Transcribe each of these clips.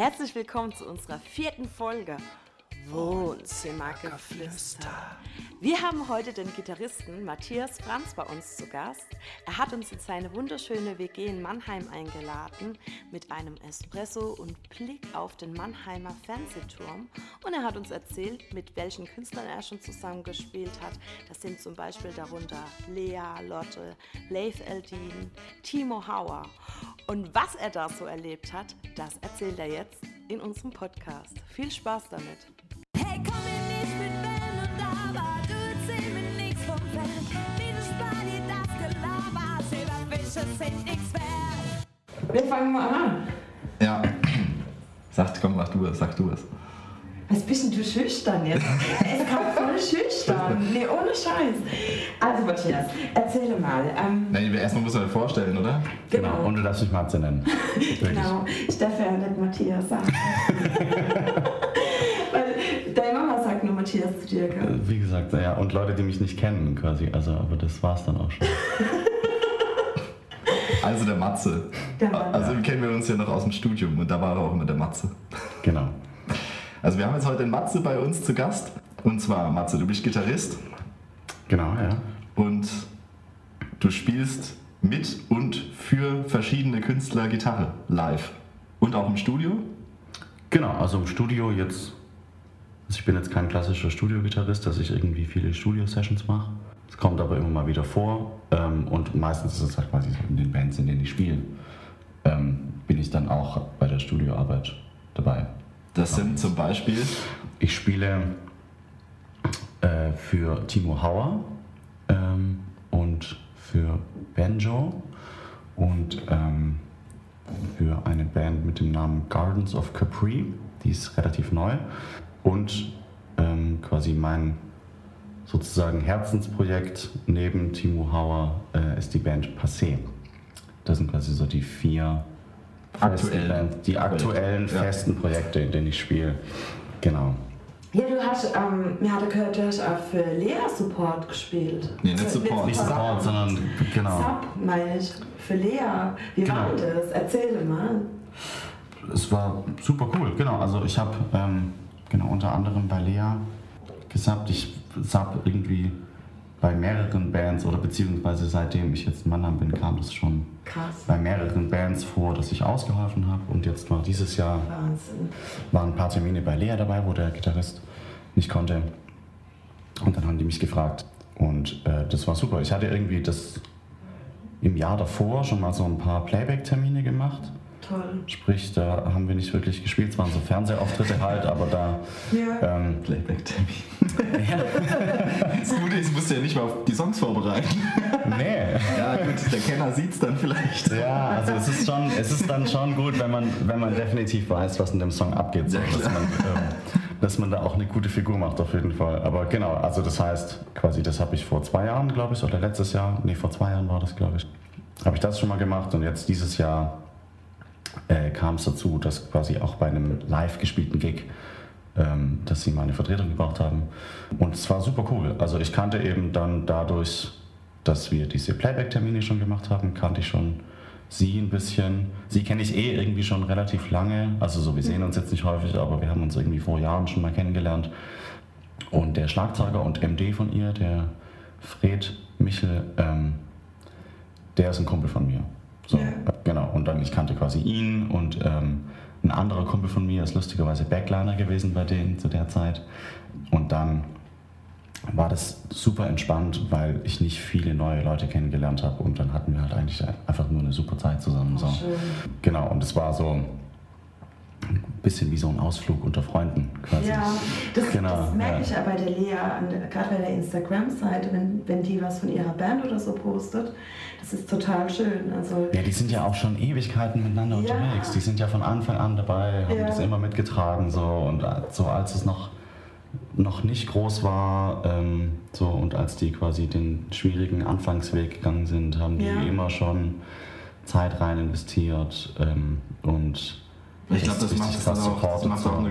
Herzlich willkommen zu unserer vierten Folge Wohnzimmergeflüster. Wir haben heute den Gitarristen Matthias Franz bei uns zu Gast. Er hat uns in seine wunderschöne WG in Mannheim eingeladen mit einem Espresso und Blick auf den Mannheimer Fernsehturm. Und er hat uns erzählt, mit welchen Künstlern er schon zusammengespielt hat. Das sind zum Beispiel darunter Lea, Lotte, Leif Eldin, Timo Hauer. Und was er da so erlebt hat, das erzählt er jetzt in unserem Podcast. Viel Spaß damit! Wir fangen mal an. Ja. Sagt, komm, mach du es, sag du es. Was bist denn du schüchtern jetzt? Es kam voll schüchtern. Nee, ohne Scheiß. Also Matthias, erzähle mal. Ähm, Nein, erstmal muss man das vorstellen, oder? genau, Und du darfst mich Matze nennen. Genau. Ich darf ja nicht Matthias sagen. Weil deine Mama sagt nur Matthias zu dir, gell? Wie gesagt, ja, und Leute, die mich nicht kennen quasi. Also, aber das war's dann auch schon. Also der Matze. Der Matze. Also kennen wir uns ja noch aus dem Studium und da war er auch immer der Matze. Genau. Also wir haben jetzt heute den Matze bei uns zu Gast. Und zwar, Matze, du bist Gitarrist Genau, ja. und du spielst mit und für verschiedene Künstler Gitarre live. Und auch im Studio. Genau, also im Studio jetzt. Also ich bin jetzt kein klassischer Studiogitarrist, dass ich irgendwie viele Studio-Sessions mache. Es kommt aber immer mal wieder vor. Ähm, und meistens ist es halt quasi so in den Bands, in denen ich spiele, ähm, bin ich dann auch bei der Studioarbeit dabei. Das sind zum Beispiel, Ich spiele äh, für Timo Hauer ähm, und für Banjo und ähm, für eine Band mit dem Namen Gardens of Capri, die ist relativ neu und ähm, quasi mein sozusagen Herzensprojekt neben Timo Hauer äh, ist die Band Passé. Das sind quasi so die vier festen Aktuellen Bands, die aktuellen Projekte, ja. festen Projekte, in denen ich spiele. Genau. Ja, du hast, ähm, mir hatte gehört, du hast auch für Lea Support gespielt. Nee, nicht Support. Nicht Support, sondern genau. Sub, meine ich. Für Lea. Wie Genau. war das? Erzähl mal. Es war super cool, genau. Also ich habe ähm, genau unter anderem bei Lea gesappt. Ich sub irgendwie bei mehreren Bands oder beziehungsweise seitdem ich jetzt Mannheim bin, kam das schon Krass. bei mehreren Bands vor, dass ich ausgeholfen habe. Und jetzt war dieses Jahr Wahnsinn. waren ein paar Termine bei Lea dabei, wo der Gitarrist nicht konnte. Und dann haben die mich gefragt. Und äh, das war super. Ich hatte irgendwie das im Jahr davor schon mal so ein paar Playback-Termine gemacht. Toll. Sprich, da haben wir nicht wirklich gespielt. Es waren so Fernsehauftritte halt, aber da. Ja. Ähm, Playback-Termin. Das Gute ist, du musst ja nicht mal auf die Songs vorbereiten. nee. Ja gut, der Kenner sieht's dann vielleicht. Ja, also es ist, schon, es ist dann schon gut, wenn man, wenn man definitiv weiß, was in dem Song abgeht. So, Ja, dass, man, ähm, dass man da auch eine gute Figur macht, auf jeden Fall. Aber genau, also das heißt, quasi, das habe ich vor zwei Jahren, glaube ich, oder letztes Jahr, nee, vor zwei Jahren war das, glaube ich, habe ich das schon mal gemacht und jetzt dieses Jahr äh, kam es dazu, dass quasi auch bei einem live gespielten Gig, ähm, dass sie meine Vertretung gebraucht haben. Und es war super cool. Also ich kannte eben dann dadurch, dass wir diese Playback-Termine schon gemacht haben, kannte ich schon sie ein bisschen. Sie kenne ich eh irgendwie schon relativ lange. Also so, wir sehen uns jetzt nicht häufig, aber wir haben uns irgendwie vor Jahren schon mal kennengelernt. Und der Schlagzeuger und MD von ihr, der Fred Michel, ähm, der ist ein Kumpel von mir. So, Ja. genau. Und dann, ich kannte quasi ihn und ähm, ein anderer Kumpel von mir ist lustigerweise Backliner gewesen bei denen zu der Zeit. Und dann war das super entspannt, weil ich nicht viele neue Leute kennengelernt habe und dann hatten wir halt eigentlich einfach nur eine super Zeit zusammen. So. Schön. Genau, und es war so bisschen wie so ein Ausflug unter Freunden quasi. Ja, das, Genau, das merke ja. ich ja bei der Lea, gerade bei der Instagram-Seite, wenn, wenn die was von ihrer Band oder so postet. Das ist total schön. Also, Ja, die sind ja auch schon Ewigkeiten miteinander Ja. unterwegs. Die sind ja von Anfang an dabei, haben Ja. das immer mitgetragen so und so als es noch noch nicht groß war ähm, so und als die quasi den schwierigen Anfangsweg gegangen sind, haben die immer schon Zeit rein investiert ähm, und Ich glaube, das macht, krass auch, das macht so. auch eine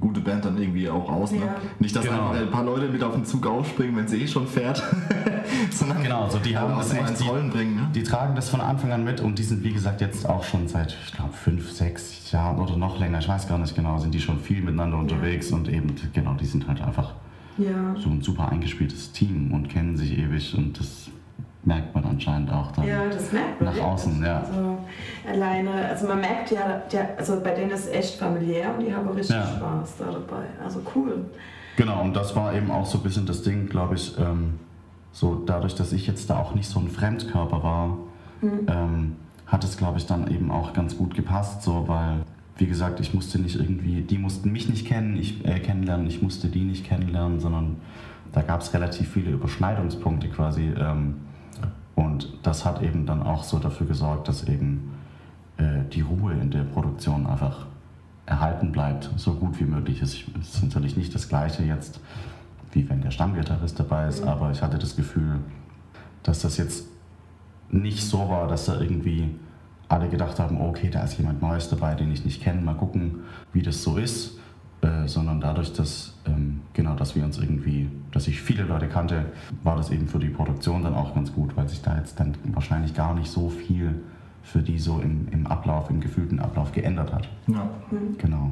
gute Band dann irgendwie auch aus. Ne? Ja. Nicht, dass Genau. ein paar Leute mit auf den Zug aufspringen, wenn sie eh schon fährt, sondern Genau, so die haben das echt, ins die- Rollen bringen. Ne? Die tragen das von Anfang an mit und die sind, wie gesagt, jetzt auch schon seit, ich glaube, fünf, sechs Jahren oder noch länger, ich weiß gar nicht genau, sind die schon viel miteinander unterwegs und eben, genau, die sind halt einfach Ja. so ein super eingespieltes Team und kennen sich ewig und das merkt man anscheinend auch dann. Ja, das merkt man. Nach wirklich. außen, ja. Also alleine, also man merkt ja, der, also bei denen ist es echt familiär und die haben richtig Ja. Spaß da dabei. Also cool. Genau, und das war eben auch so ein bisschen das Ding, glaube ich, ähm, so dadurch, dass ich jetzt da auch nicht so ein Fremdkörper war, ähm, hat es, glaube ich, dann eben auch ganz gut gepasst, so, weil, wie gesagt, ich musste nicht irgendwie, die mussten mich nicht kennen, ich äh, kennenlernen, ich musste die nicht kennenlernen, sondern da gab es relativ viele Überschneidungspunkte quasi. Ähm, und das hat eben dann auch so dafür gesorgt, dass eben äh, die Ruhe in der Produktion einfach erhalten bleibt, so gut wie möglich. Es ist natürlich nicht das gleiche jetzt, wie wenn der Stammgitarrist dabei ist, aber ich hatte das Gefühl, dass das jetzt nicht so war, dass da irgendwie alle gedacht haben, okay, da ist jemand Neues dabei, den ich nicht kenne, mal gucken, wie das so ist, äh, sondern dadurch, dass, ähm, genau, dass wir uns irgendwie, dass ich viele Leute kannte, war das eben für die Produktion dann auch ganz gut, weil sich da jetzt dann wahrscheinlich gar nicht so viel für die so im, im Ablauf, im gefühlten Ablauf geändert hat. Ja. Genau.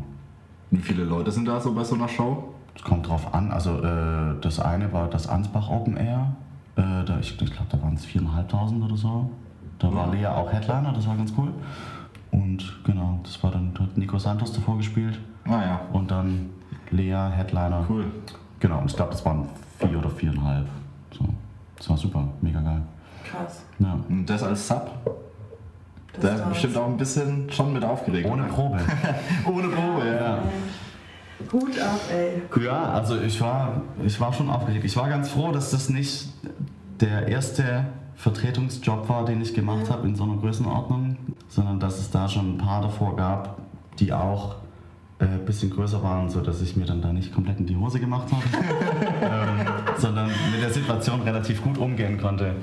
Wie viele Leute sind da so bei so einer Show? Es kommt drauf an. Also äh, das eine war das Ansbach Open Air. Äh, da, ich ich glaube, da waren es 4.500 oder so. Da war Lea auch Headliner, das war ganz cool. Und genau, das war dann da hat Nico Santos davor gespielt. Ah ja, Und dann Lea, Headliner. cool. Genau, und ich glaube, das waren vier oder viereinhalb. So. Das war super, mega geil. Krass. Ja. Und das als Sub? Das Da bestimmt auch ein bisschen schon mit aufgeregt. Ohne? Probe. Ohne Probe, ja. Ja. Hut ab, ey. Ja, also ich war, ich war schon aufgeregt. Ich war ganz froh, dass das nicht der erste Vertretungsjob war, den ich gemacht habe in so einer Größenordnung, sondern dass es da schon ein paar davor gab, die auch äh, ein bisschen größer waren, sodass ich mir dann da nicht komplett in die Hose gemacht habe, ähm, sondern mit der Situation relativ gut umgehen konnte.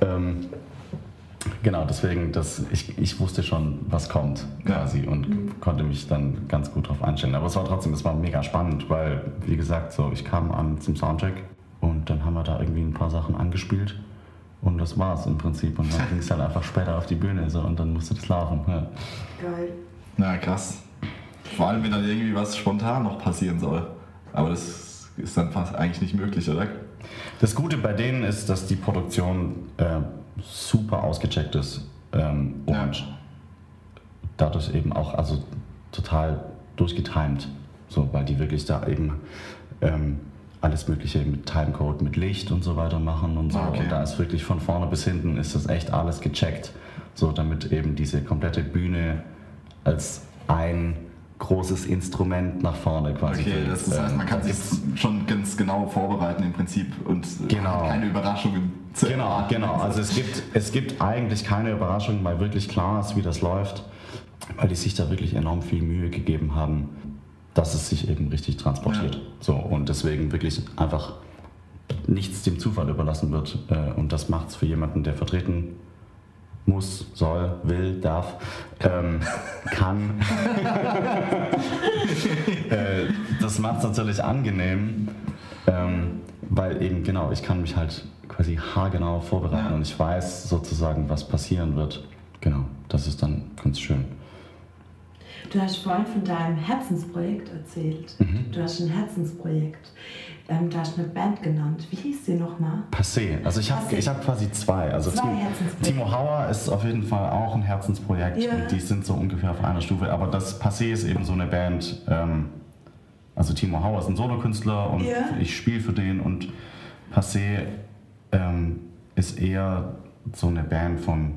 Ähm, genau, deswegen, das, ich, ich wusste schon, was kommt quasi und konnte mich dann ganz gut darauf einstellen. Aber es war trotzdem, es war mega spannend, weil, wie gesagt, so, ich kam an zum Soundcheck und dann haben wir da irgendwie ein paar Sachen angespielt. Und das war's im Prinzip. Und dann ging es halt einfach später auf die Bühne so, und dann musste das laufen. Ja. Geil. Na krass. Vor allem, wenn dann irgendwie was spontan noch passieren soll. Aber das ist dann fast eigentlich nicht möglich, oder? Das Gute bei denen ist, dass die Produktion äh, super ausgecheckt ist ähm, Ja. und dadurch eben auch also total durchgetimed, so, weil die wirklich da eben ähm, alles Mögliche mit Timecode, mit Licht und so weiter machen und so. Ah, okay. Und da ist wirklich von vorne bis hinten ist das echt alles gecheckt, so damit eben diese komplette Bühne als ein großes Instrument nach vorne quasi. Okay, das, das heißt, man kann Ähm, sich gibt's- schon ganz genau vorbereiten im Prinzip und äh, Genau. keine Überraschungen zu Genau, genau. Also es gibt, es gibt eigentlich keine Überraschung, weil wirklich klar ist, wie das läuft, weil die sich da wirklich enorm viel Mühe gegeben haben, dass es sich eben richtig transportiert. Ja. So, und deswegen wirklich einfach nichts dem Zufall überlassen wird. Äh, Und das macht es für jemanden, der vertreten muss, soll, will, darf, ähm, kann. äh, das macht es natürlich angenehm, ähm, weil eben genau, ich kann mich halt quasi haargenau vorbereiten Ja. und ich weiß sozusagen, was passieren wird. Genau, das ist dann ganz schön. Du hast vorhin von deinem Herzensprojekt erzählt. Mhm. Du hast ein Herzensprojekt. Ähm, du hast eine Band genannt. Wie hieß sie nochmal? Passé. Also ich habe hab quasi zwei. Also Zwei Tim- Herzensprojekte. Timo Hauer ist auf jeden Fall auch ein Herzensprojekt Ja. und die sind so ungefähr auf einer Stufe. Aber das Passé ist eben so eine Band. Ähm, also Timo Hauer ist ein Solokünstler und Ja. ich spiele für den und Passé ähm, ist eher so eine Band von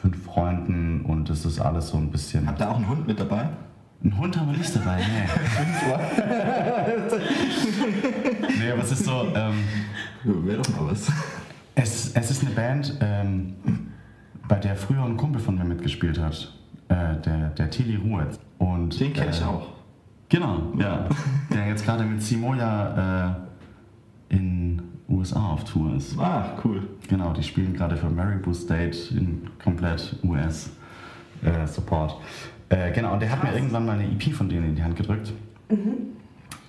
fünf Freunden und es ist alles so ein bisschen. Habt ihr auch einen Hund mit dabei? Ein Hund haben wir nicht dabei, nee. nee, aber es ist so. Ähm, Wäre doch mal was. Es, es ist eine Band, ähm, bei der früher ein Kumpel von mir mitgespielt hat, äh, der, der Tilly Ruhetz. Und, Den kenne ich äh, auch. Genau, ja. Der jetzt gerade mit Simoja äh, in USA auf Tour ist. Ah, cool. Genau, die spielen gerade für Maribou State in komplett US. äh, Support. Äh, genau, und der hat mir irgendwann mal eine EP von denen in die Hand gedrückt.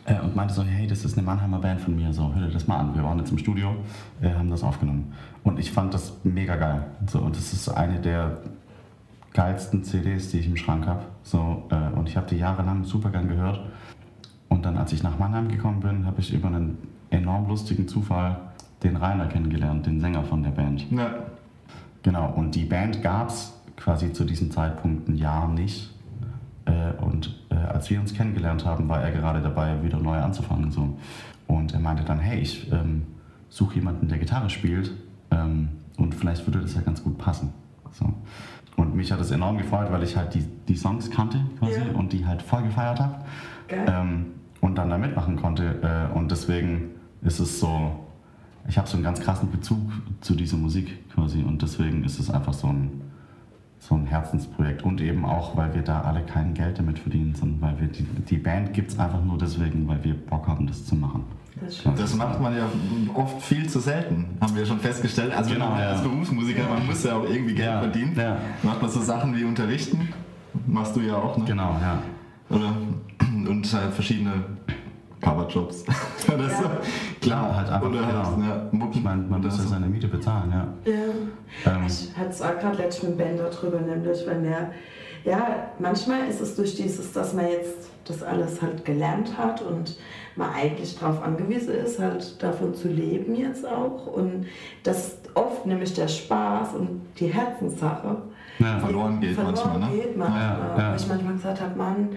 Äh, und meinte so, hey, das ist eine Mannheimer Band von mir, so, hör dir das mal an. Wir waren jetzt im Studio, äh, haben das aufgenommen. Und ich fand das mega geil. So, und das ist eine der geilsten CDs, die ich im Schrank habe. So, äh, und ich habe die jahrelang super gern gehört. Und dann, als ich nach Mannheim gekommen bin, habe ich über einen enorm lustigen Zufall den Rainer kennengelernt, den Sänger von der Band. Ja. Genau, und die Band gab es quasi zu diesem Zeitpunkt ein Jahr nicht. Äh, und äh, als wir uns kennengelernt haben, war er gerade dabei, wieder neu anzufangen. So. Und er meinte dann, hey, ich ähm, suche jemanden, der Gitarre spielt ähm, und vielleicht würde das ja ganz gut passen. So. Und mich hat es enorm gefreut, weil ich halt die, die Songs kannte quasi Ja. und die halt voll gefeiert habe. Ähm, und dann da mitmachen konnte. Äh, und deswegen ist es so, ich habe so einen ganz krassen Bezug zu dieser Musik quasi. Und deswegen ist es einfach so ein, so ein Herzensprojekt. Und eben auch, weil wir da alle kein Geld damit verdienen, sondern weil wir die, die Band gibt es einfach nur deswegen, weil wir Bock haben, das zu machen. Das. Das macht man ja oft viel zu selten, haben wir schon festgestellt. Also Genau, man ja. als Berufsmusiker, man muss ja auch irgendwie Geld Ja, verdienen. ja. Macht man so Sachen wie unterrichten, machst du ja auch, ne? Genau, ja. Oder? Und halt verschiedene Coverjobs. Oder so. Klar, halt einfach, Oder halt, genau. ja, Mucken Ich meine, man muss ja so. seine Miete bezahlen, ja. Ja. Ähm, Ich hatte es auch gerade letztens mit Ben darüber, nämlich, wenn wir, ja, manchmal ist es durch dieses, dass man jetzt das alles halt gelernt hat und man eigentlich darauf angewiesen ist, halt davon zu leben jetzt auch. Und das oft nämlich der Spaß und die Herzenssache ja. Verloren geht verloren manchmal, ne? geht manchmal. Ja, ja. Wo ich manchmal gesagt habe, Mann,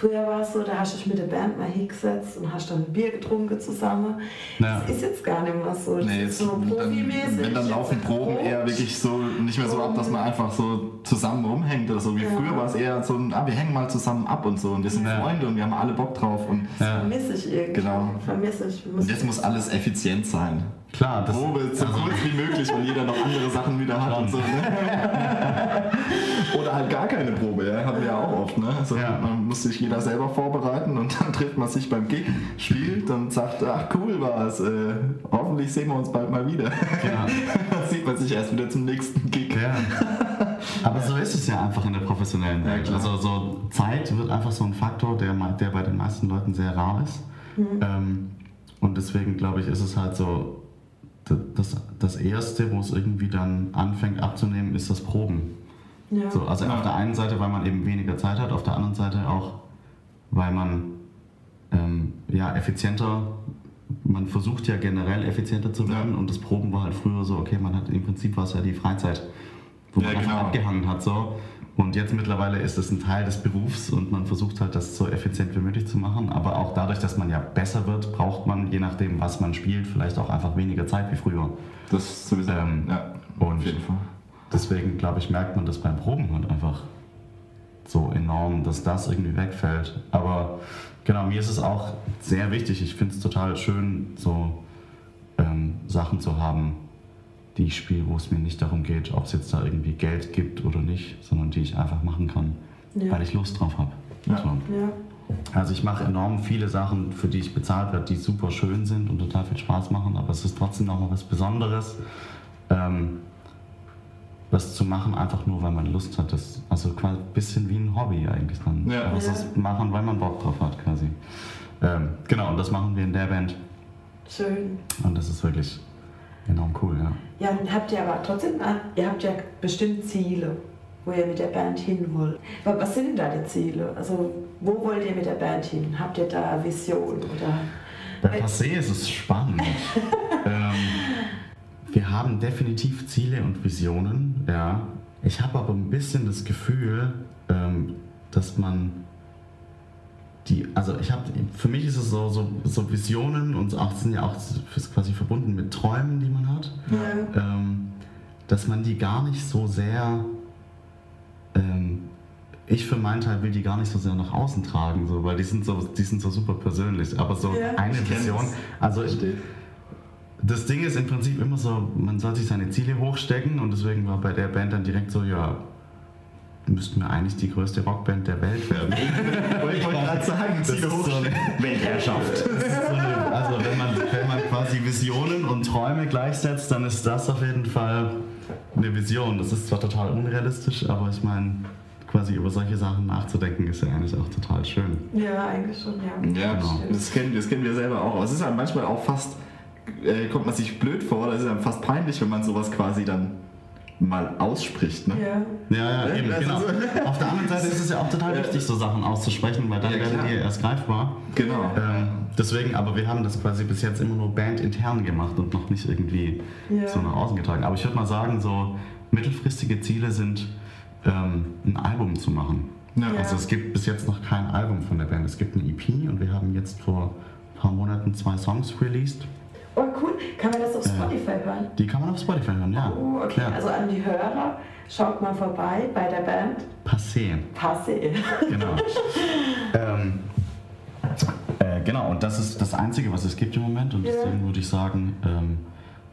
früher war es so, da hast du dich mit der Band mal hingesetzt und hast dann ein Bier getrunken zusammen. Ja. Das ist jetzt gar nicht mehr so. Das Nee, ist so profimäßig. dann, wenn dann laufen Proben Proben. eher wirklich so nicht mehr so ab, dass man einfach so zusammen rumhängt oder so. Wie Ja. früher war es eher so ein, ah, wir hängen mal zusammen ab und so und wir sind Ja. Freunde und wir haben alle Bock drauf und, Ja. Vermisse ich irgendwie. Genau. Vermisse ich. Muss und jetzt muss alles effizient sein. Klar, das, Probe so also- kurz wie möglich, weil jeder noch andere Sachen wieder hat und so. Ne? Oder halt gar keine Probe, ja, hatten wir ja auch oft. Ne? Also Ja. Man muss sich jeder selber vorbereiten und dann trifft man sich beim Gig, spielt und sagt, ach cool war es, äh, hoffentlich sehen wir uns bald mal wieder. Ja. dann sieht man sich erst wieder zum nächsten Gig. Ja. Aber so ist es ja einfach in der professionellen Ja, Welt. klar. also so Zeit wird einfach so ein Faktor, der, der bei den meisten Leuten sehr rar ist. Ähm, und deswegen glaube ich, ist es halt so, das, das Erste, wo es irgendwie dann anfängt abzunehmen, ist das Proben. Ja. So, also Ja. auf der einen Seite, weil man eben weniger Zeit hat, auf der anderen Seite auch, weil man ähm, ja, effizienter, man versucht ja generell effizienter zu werden Ja. und das Proben war halt früher so, okay, man hat im Prinzip war es ja die Freizeit, wo Ja, man einfach genau. abgehangen hat so. Und jetzt mittlerweile ist es ein Teil des Berufs und man versucht halt, das so effizient wie möglich zu machen. Aber auch dadurch, dass man ja besser wird, braucht man, je nachdem, was man spielt, vielleicht auch einfach weniger Zeit wie früher. Das sowieso. Ähm, ja, und auf jeden Fall. Deswegen, glaube ich, merkt man das beim Proben halt einfach so enorm, dass das irgendwie wegfällt. Aber genau, mir ist es auch sehr wichtig. Ich finde es total schön, so ähm, Sachen zu haben, die ich spiele, wo es mir nicht darum geht, ob es jetzt da irgendwie Geld gibt oder nicht, sondern die ich einfach machen kann, Ja. weil ich Lust drauf habe. Ja. So. Ja. Also ich mache enorm viele Sachen, für die ich bezahlt werde, die super schön sind und total viel Spaß machen, aber es ist trotzdem nochmal was Besonderes, ähm, was zu machen, einfach nur, weil man Lust hat. Das, also quasi ein bisschen wie ein Hobby eigentlich dann. Ja. Ja. ist machen, weil man Bock drauf hat quasi. Ähm, genau, und das machen wir in der Band Schön. und das ist wirklich enorm cool, ja. Ja, und habt ihr aber trotzdem, ihr habt ja bestimmt Ziele, wo ihr mit der Band hin wollt. Aber was sind denn da die Ziele? Also, wo wollt ihr mit der Band hin? Habt ihr da Vision oder? Bei Passé ist es spannend. ähm, wir haben definitiv Ziele und Visionen, ja. Ich habe aber ein bisschen das Gefühl, ähm, dass man die, also ich habe, für mich ist es so, so, so Visionen und auch sind ja auch quasi verbunden mit Träumen, die man hat, Ja. ähm, dass man die gar nicht so sehr, ähm, ich für meinen Teil will die gar nicht so sehr nach außen tragen, so, weil die sind so, die sind so super persönlich. Aber so Ja, eine Vision, also ich. Das Ding ist im Prinzip immer so, man soll sich seine Ziele hochstecken und deswegen war bei der Band dann direkt so, ja, müssten wir eigentlich die größte Rockband der Welt werden. Wollte ich wollte gerade sagen, Das Ziele ist so Weltherrschaft. So eine, also wenn man, wenn man quasi Visionen und Träume gleichsetzt, dann ist das auf jeden Fall eine Vision. Das ist zwar total unrealistisch, aber ich meine, quasi über solche Sachen nachzudenken, ist ja eigentlich auch total schön. Ja, eigentlich schon, ja. Ja, Genau. das, kennen, das kennen wir selber auch. Aber es ist halt manchmal auch fast, äh, kommt man sich blöd vor, oder es ist dann fast peinlich, wenn man sowas quasi dann mal ausspricht. Ne? Ja. Ja, ja, eben, das genau. so. Auf der anderen Seite ist es ja auch total wichtig, so Sachen auszusprechen, weil dann Ja, werdet ihr erst greifbar. Genau. Ähm, deswegen, aber wir haben das quasi bis jetzt immer nur bandintern gemacht und noch nicht irgendwie Ja. so nach außen getragen. Aber ich würde mal sagen, so mittelfristige Ziele sind, ähm, ein Album zu machen. Ja. Also es gibt bis jetzt noch kein Album von der Band. Es gibt ein EP und wir haben jetzt vor ein paar Monaten zwei Songs released. Oh, cool. Kann man das auf Ja. Spotify hören? Die kann man auf Spotify hören, ja. Oh, okay. ja. Also an die Hörer, schaut mal vorbei bei der Band Passé. Passé. Genau. ähm, äh, genau, und das ist das Einzige, was es gibt im Moment. Und Ja. deswegen würde ich sagen, ähm,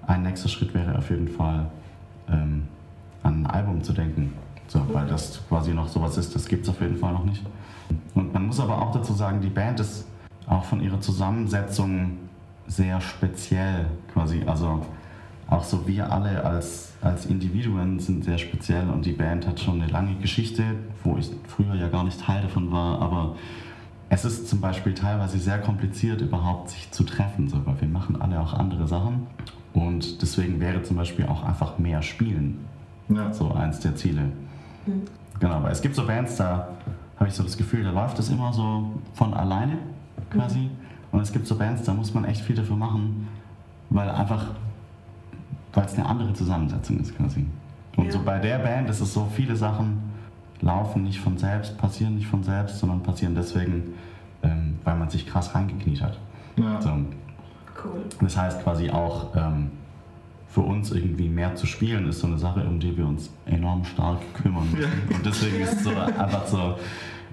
ein nächster Schritt wäre auf jeden Fall, ähm, an ein Album zu denken. So, weil das quasi noch sowas ist, das gibt es auf jeden Fall noch nicht. Und man muss aber auch dazu sagen, die Band ist auch von ihrer Zusammensetzung sehr speziell quasi. Also auch so wir alle als, als Individuen sind sehr speziell und die Band hat schon eine lange Geschichte, wo ich früher ja gar nicht Teil davon war, aber es ist zum Beispiel teilweise sehr kompliziert, überhaupt sich zu treffen, so, weil wir machen alle auch andere Sachen und deswegen wäre zum Beispiel auch einfach mehr Spielen Ja. so eins der Ziele. Genau, weil es gibt so Bands, da habe ich so das Gefühl, da läuft es immer so von alleine quasi. Und es gibt so Bands, da muss man echt viel dafür machen, weil einfach, weil es eine andere Zusammensetzung ist quasi. Und Ja. so bei der Band ist es so, viele Sachen laufen nicht von selbst, passieren nicht von selbst, sondern passieren deswegen, ähm, weil man sich krass reingekniet hat. Ja. So. Cool. Das heißt quasi auch ähm, für uns irgendwie mehr zu spielen ist so eine Sache, um die wir uns enorm stark kümmern müssen. Und deswegen ist es so einfach so,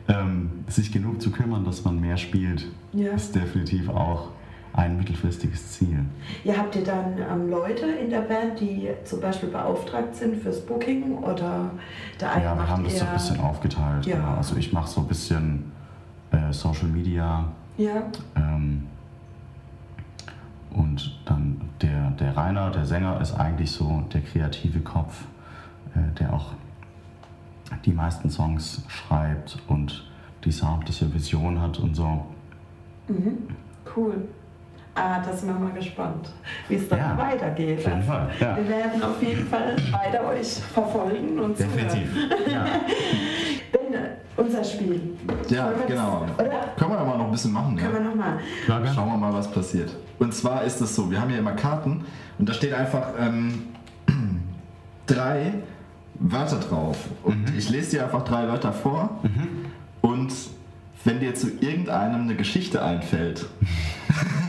ähm, sich genug zu kümmern, dass man mehr spielt, Ja. ist definitiv auch ein mittelfristiges Ziel. Ja, habt ihr dann ähm, Leute in der Band, die zum Beispiel beauftragt sind fürs Booking oder der eine Ja, wir haben das so ein bisschen aufgeteilt. Ja. Genau. Also ich mache so ein bisschen äh, Social Media, Ja, Ähm, und dann der, der Rainer, der Sänger, ist eigentlich so der kreative Kopf, äh, der auch die meisten Songs schreibt und die soundliche Vision hat und so. cool. Ah, da sind wir mal gespannt, wie es dann Ja, weitergeht. Auf jeden Fall. Ja. Wir werden auf jeden Fall weiter euch verfolgen und zuhören. Definitiv. Ja. Benne, unser Spiel. Ja, das- genau. Oder? Können wir aber noch ein bisschen machen, ja? Können wir nochmal. Klar? Schauen wir mal, was passiert. Und zwar ist es so, wir haben ja immer Karten und da steht einfach ähm, drei Wörter drauf. Und ich lese dir einfach drei Wörter vor und wenn dir zu irgendeinem eine Geschichte einfällt,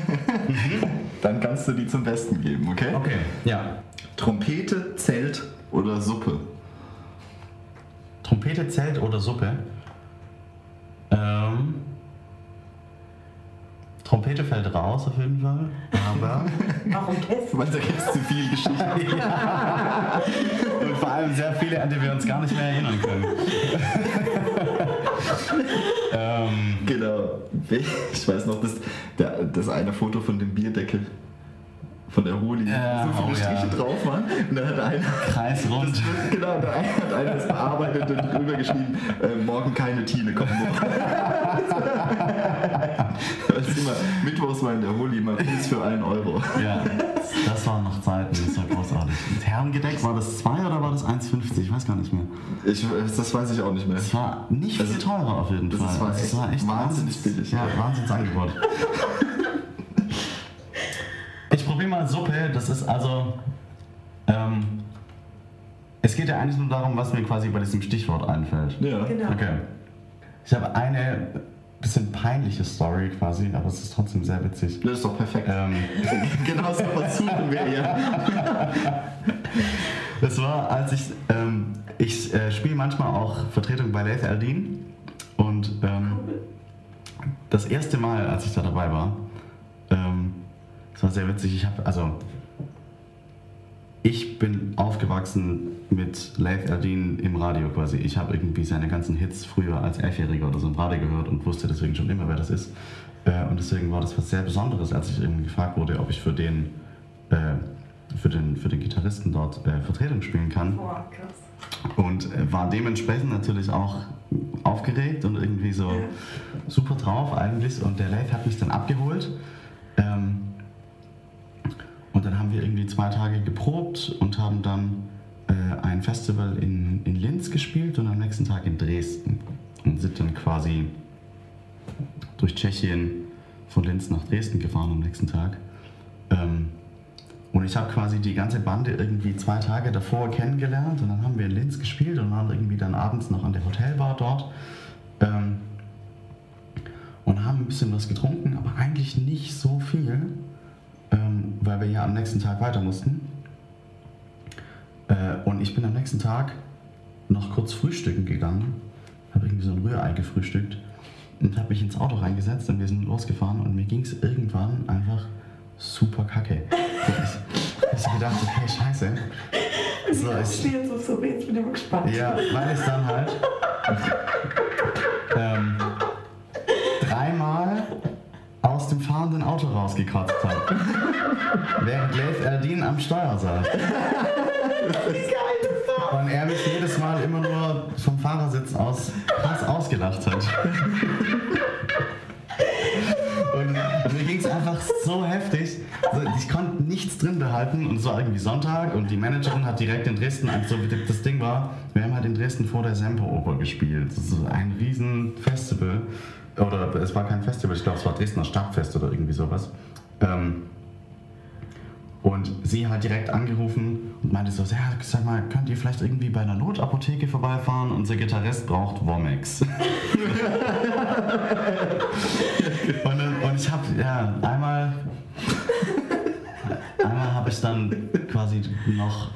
dann kannst du die zum Besten geben, okay? Okay, ja. Trompete, Zelt oder Suppe? Trompete, Zelt oder Suppe? Ähm, Trompete fällt raus auf jeden Fall, aber Warum testen? Weil da gibt es zu viel Geschichten. und vor allem sehr viele, an die wir uns gar nicht mehr erinnern können. ähm, Genau. Ich weiß noch, das, der, das eine Foto von dem Bierdeckel von der Holi, Ja, so viele oh Striche ja. drauf waren. Und da hat einer, kreisrund. genau, der eine hat einer das bearbeitet und drüber geschrieben, äh, morgen keine Tiele kommen. das ist immer, Mittwochs war in der immer Fuß für einen Euro. Ja, das waren noch Zeiten, das war großartig. Und Herrengedeck, war das 2 oder war das 1,50? Ich weiß gar nicht mehr. Ich, das weiß ich auch nicht mehr. Es war nicht viel Also, teurer auf jeden das Fall. war Also echt es war echt wahnsinnig Wahnsinns- billig. Ja, Wahnsinnsangebot. Ich probiere mal Suppe. Das ist also. Ähm, es geht ja eigentlich nur darum, was mir quasi bei diesem Stichwort einfällt. Ja. Genau. Okay. Ich habe eine bisschen peinliche Story quasi, aber es ist trotzdem sehr witzig. Das ist doch perfekt. Ähm, genau so was suchen wir ja. Das war, als ich, ähm, ich äh, spiele manchmal auch Vertretung bei Laith Aldin und ähm, das erste Mal, als ich da dabei war, ähm, das war sehr witzig. Ich habe, also, ich bin aufgewachsen mit Laith Aldin im Radio quasi. Ich habe irgendwie seine ganzen Hits früher als Elfjähriger oder so im Radio gehört und wusste deswegen schon immer, wer das ist. Äh, und deswegen war das was sehr Besonderes, als ich irgendwie gefragt wurde, ob ich für den, äh, für den, für den Gitarristen dort äh, Vertretung spielen kann. Und war dementsprechend natürlich auch aufgeregt und irgendwie so super drauf eigentlich. Und der Leif hat mich dann abgeholt. Und dann haben wir irgendwie zwei Tage geprobt und haben dann äh, ein Festival in, in Linz gespielt und am nächsten Tag in Dresden. Und sind dann quasi durch Tschechien von Linz nach Dresden gefahren am nächsten Tag. Ähm, und ich habe quasi die ganze Bande irgendwie zwei Tage davor kennengelernt und dann haben wir in Linz gespielt und waren irgendwie dann abends noch an der Hotelbar dort. Ähm, und haben ein bisschen was getrunken, aber eigentlich nicht so viel, ähm, weil wir ja am nächsten Tag weiter mussten. Äh, und ich bin am nächsten Tag noch kurz frühstücken gegangen, habe irgendwie so ein Rührei gefrühstückt und habe mich ins Auto reingesetzt und wir sind losgefahren und mir ging es irgendwann einfach super kacke. Ich, habe gedacht, okay, scheiße. So, ich, jetzt so, so, jetzt bin ich mal gespannt. ja, weil ich dann halt fahrenden Auto rausgekotzt habe. während Leif Erdin am Steuer saß. Und er mich jedes Mal immer nur vom Fahrersitz aus krass ausgelacht hat. Und mir ging es einfach so heftig. Ich konnte nichts drin behalten und es war irgendwie Sonntag und die Managerin hat direkt in Dresden, also das Ding war, wir haben halt in Dresden vor der Semperoper gespielt. Das ist ein riesen Festival. Oder es war kein Festival, ich glaube es war Dresdner Stadtfest oder irgendwie sowas. Ähm, und sie hat direkt angerufen und meinte so, ja, sag mal, könnt ihr vielleicht irgendwie bei einer Notapotheke vorbeifahren? Unser Gitarrist braucht Womex. und, und ich habe, ja, einmal, ich dann quasi noch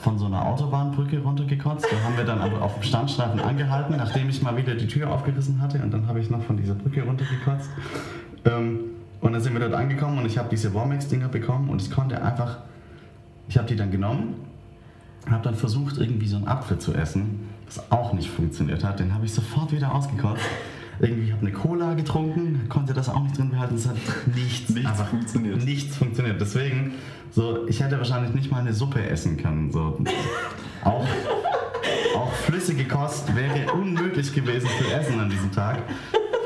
von so einer Autobahnbrücke runtergekotzt. Da haben wir dann aber auf dem Standstreifen angehalten, nachdem ich mal wieder die Tür aufgerissen hatte. Und dann habe ich noch von dieser Brücke runtergekotzt. Ähm, und dann sind wir dort angekommen und ich habe diese Womex-Dinger bekommen und ich konnte einfach, ich habe die dann genommen, habe dann versucht irgendwie so einen Apfel zu essen, was auch nicht funktioniert hat. Den habe ich sofort wieder ausgekotzt. Irgendwie habe eine Cola getrunken, konnte das auch nicht drin behalten. Es hat nichts, Nichts funktioniert. Nichts funktioniert. Deswegen, so, ich hätte wahrscheinlich nicht mal eine Suppe essen können. So. Auch, auch flüssige Kost wäre unmöglich gewesen zu essen an diesem Tag.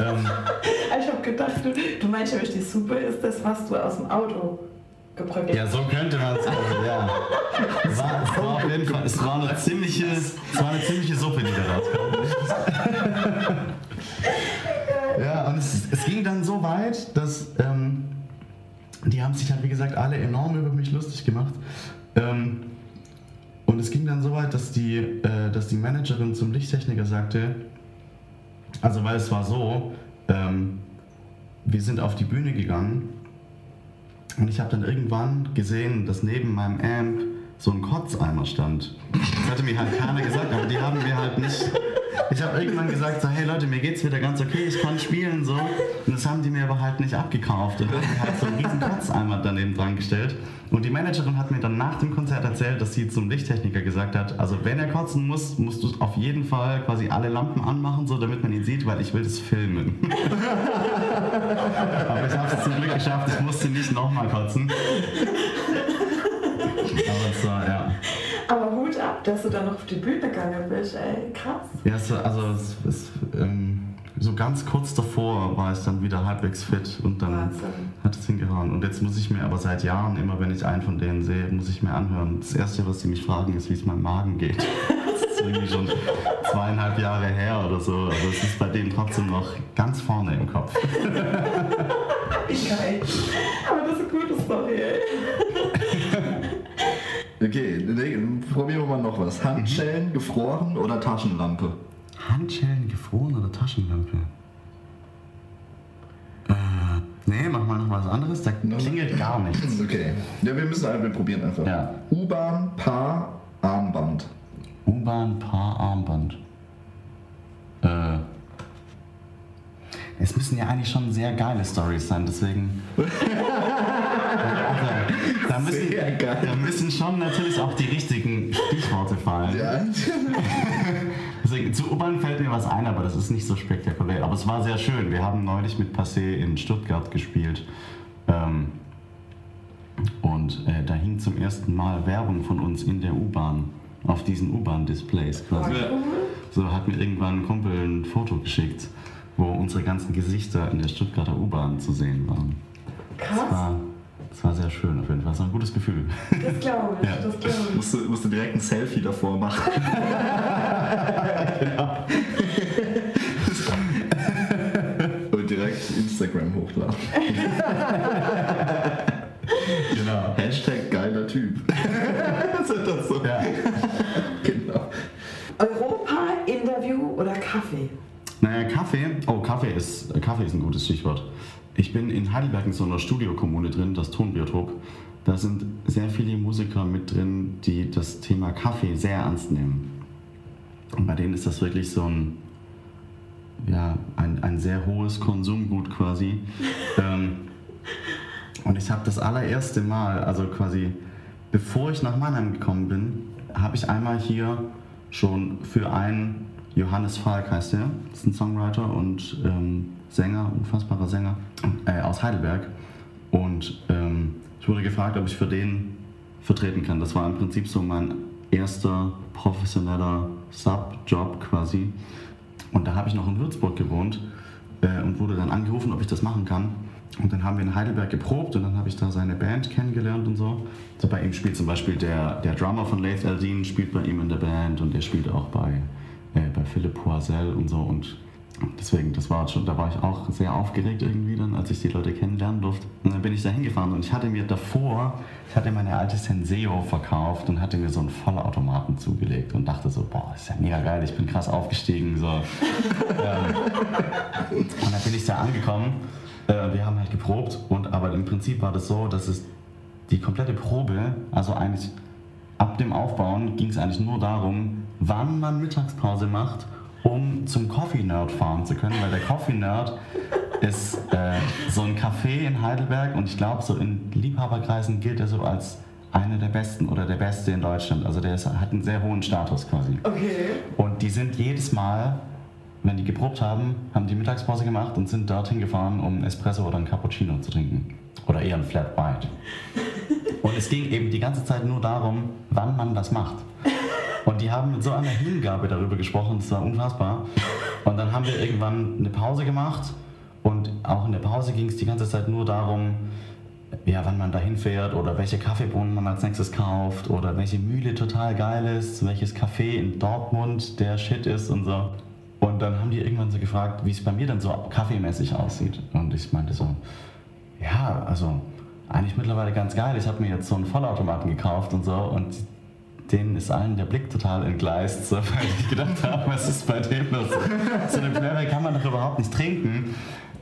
Ähm, Ich habe gedacht, du, du meinst ja, die Suppe ist das, was du aus dem Auto gebröckelt Ja, so könnte man es sagen, ja. Es war, es war auf jeden Fall, es war eine ziemliche, es war eine ziemliche Suppe, die da rauskam. Ja, und es, es ging dann so weit, dass ähm, die haben sich halt, wie gesagt, alle enorm über mich lustig gemacht. Ähm, und es ging dann so weit, dass die, äh, dass die Managerin zum Lichttechniker sagte, also weil es war so, ähm, wir sind auf die Bühne gegangen und ich habe dann irgendwann gesehen, dass neben meinem Amp so ein Kotzeimer stand. Das hatte mir halt keiner gesagt, aber die haben mir halt nicht. Ich habe irgendwann gesagt, so, hey Leute, mir geht's wieder ganz okay, ich kann spielen so. Und das haben die mir aber halt nicht abgekauft und haben mir halt so einen riesen Kotzeimer daneben dran gestellt. Und die Managerin hat mir dann nach dem Konzert erzählt, dass sie zum Lichttechniker gesagt hat, also wenn er kotzen muss, musst du auf jeden Fall quasi alle Lampen anmachen, so damit man ihn sieht, weil ich will das filmen. Aber ich habe es zum Glück geschafft, ich musste nicht nochmal kotzen. Aber es war, ja. Aber Hut ab, dass du dann noch auf die Bühne gegangen bist, ey. Krass. ja es also es, es, ähm, so ganz kurz davor war ich dann wieder halbwegs fit und dann Wahnsinn. hat es hingehauen. Und jetzt muss ich mir aber seit Jahren, immer wenn ich einen von denen sehe, muss ich mir anhören. Das Erste, was sie mich fragen, ist, wie es meinem Magen geht. Das ist irgendwie schon zweieinhalb Jahre her oder so, aber es ist bei denen trotzdem noch ganz vorne im Kopf. Geil. Aber das ist eine gute Story, ey. Okay, nee, probieren wir mal noch was. Handschellen, gefroren oder Taschenlampe? Handschellen gefroren oder Taschenlampe? Äh, nee, mach mal noch was anderes. Da klingelt gar nichts. Okay. Ja, wir müssen einfach, wir probieren einfach. Ja. U-Bahn, Paar, Armband. U-Bahn, Paar, Armband. Äh. Es müssen ja eigentlich schon sehr geile Stories sein, deswegen. da, müssen, Sehr geil. da müssen schon natürlich auch die richtigen Stichworte fallen. Ja. Deswegen, zu U-Bahn fällt mir was ein, aber das ist nicht so spektakulär. Aber es war sehr schön. Wir haben neulich mit Passé in Stuttgart gespielt. Ähm, und äh, da hing zum ersten Mal Werbung von uns in der U-Bahn. auf diesen U-Bahn-Displays quasi. So hat mir irgendwann ein Kumpel ein Foto geschickt, wo unsere ganzen Gesichter in der Stuttgarter U-Bahn zu sehen waren. Das Krass, war, das war sehr schön auf jeden Fall. Das war ein gutes Gefühl. das glaube ich, Ja. das glaube ich. Musst du, musst du direkt ein Selfie davor machen. Und direkt Instagram hochladen. Genau. Hashtag geiler Typ. Sind das so? Ja. Genau. Europa, Interview oder Kaffee? Naja, Kaffee. Oh, Kaffee ist, Kaffee ist ein gutes Stichwort. Ich bin in Heidelberg in so einer Studiokommune drin, das Tonbiotop. Da sind sehr viele Musiker mit drin, die das Thema Kaffee sehr ernst nehmen. Und bei denen ist das wirklich so ein, ja, ein, ein sehr hohes Konsumgut quasi. ähm, und ich habe das allererste Mal, also quasi bevor ich nach Mannheim gekommen bin, habe ich einmal hier schon für einen, Johannes Falk heißt er, ist ein Songwriter und ähm, Sänger, unfassbarer Sänger äh, aus Heidelberg. Und ähm, ich wurde gefragt, ob ich für den vertreten kann. Das war im Prinzip so mein erster professioneller Sub-Job quasi. Und da habe ich noch in Würzburg gewohnt äh, und wurde dann angerufen, ob ich das machen kann. Und dann haben wir in Heidelberg geprobt und dann habe ich da seine Band kennengelernt und so. so bei ihm spielt zum Beispiel der, der Drummer von Laith Aldin spielt bei ihm in der Band und der spielt auch bei Philipp Poisel und so. Und deswegen, das war schon, da war ich auch sehr aufgeregt irgendwie dann, als ich die Leute kennenlernen durfte. Und dann bin ich da hingefahren und ich hatte mir davor, ich hatte meine alte Senseo verkauft und hatte mir so einen Vollautomaten zugelegt und dachte so, boah, ist ja mega geil, ich bin krass aufgestiegen. So. ähm, und dann bin ich da angekommen. Äh, wir haben halt geprobt und aber im Prinzip war das so, dass es die komplette Probe, also eigentlich ab dem Aufbauen ging es eigentlich nur darum, wann man Mittagspause macht, um zum Coffee Nerd fahren zu können, weil der Coffee Nerd ist äh, so ein Café in Heidelberg und ich glaube, so in Liebhaberkreisen gilt er so als einer der besten oder der beste in Deutschland. Also der ist, hat einen sehr hohen Status quasi. Okay. Und die sind jedes Mal, wenn die geprobt haben, haben die Mittagspause gemacht und sind dorthin gefahren, um einen Espresso oder einen Cappuccino zu trinken. Oder eher ein Flat White. Und es ging eben die ganze Zeit nur darum, wann man das macht. Und die haben mit so einer Hingabe darüber gesprochen, das war unfassbar. Und dann haben wir irgendwann eine Pause gemacht und auch in der Pause ging es die ganze Zeit nur darum, ja, wann man dahin fährt oder welche Kaffeebohnen man als nächstes kauft oder welche Mühle total geil ist, welches Café in Dortmund der Shit ist und so. Und dann haben die irgendwann so gefragt, wie es bei mir dann so kaffeemäßig aussieht. Und ich meinte so, ja, also eigentlich mittlerweile ganz geil. Ich habe mir jetzt so einen Vollautomaten gekauft und so und denen ist allen der Blick total entgleist, so, weil ich gedacht habe, was ist bei dem los? So eine Plörre kann man doch überhaupt nicht trinken.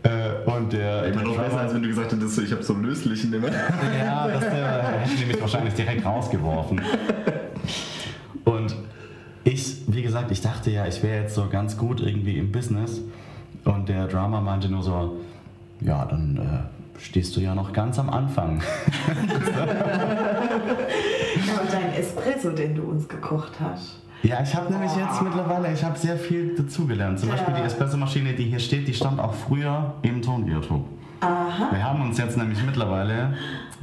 Äh, Und der, Immer noch besser, als wenn du gesagt hättest, ich habe so einen löslichen Nimmer. ja, das der hätte mich wahrscheinlich direkt rausgeworfen. Und ich, wie gesagt, ich dachte ja, ich wäre jetzt so ganz gut irgendwie im Business. Und der Drummer meinte nur so, ja, dann äh, stehst du ja noch ganz am Anfang. Aber dein Espresso, den du uns gekocht hast. Ja, ich habe nämlich jetzt mittlerweile, ich habe sehr viel dazugelernt. Zum Beispiel Ja. die Espressomaschine, die hier steht, die stand auch früher im Tonbiotop. Aha. Wir haben uns jetzt nämlich mittlerweile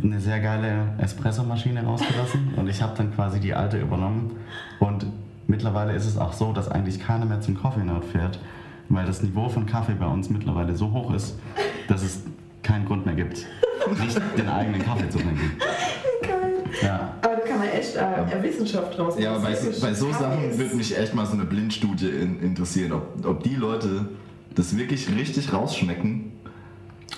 eine sehr geile Espressomaschine rausgelassen und ich habe dann quasi die alte übernommen. Und mittlerweile ist es auch so, dass eigentlich keiner mehr zum Coffee Nerd fährt, weil das Niveau von Kaffee bei uns mittlerweile so hoch ist, dass es keinen Grund mehr gibt, nicht den eigenen Kaffee zu trinken. Geil. Ja. Aber da kann man echt äh, Wissenschaft draus Ja, aber bei, machen. so- bei so Sachen würde mich echt mal so eine Blindstudie in, interessieren, ob, ob die Leute das wirklich richtig rausschmecken.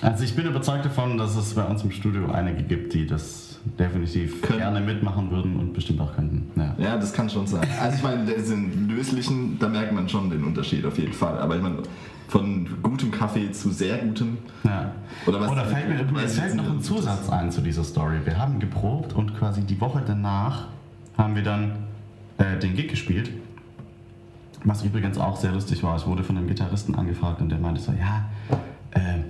Also ich bin überzeugt davon, dass es bei uns im Studio einige gibt, die das definitiv Können. gerne mitmachen würden und bestimmt auch könnten. Ja. Ja, das kann schon sein. Also ich meine, den löslichen, da merkt man schon den Unterschied auf jeden Fall. Aber ich meine, von gutem Kaffee zu sehr gutem. Ja. Oder was- Oder fällt mir, es fällt noch ein das- Zusatz ein zu dieser Story. Wir haben geprobt und quasi die Woche danach haben wir dann äh, den Gig gespielt. Was übrigens auch sehr lustig war. Ich wurde von einem Gitarristen angefragt und der meinte so, ja, äh,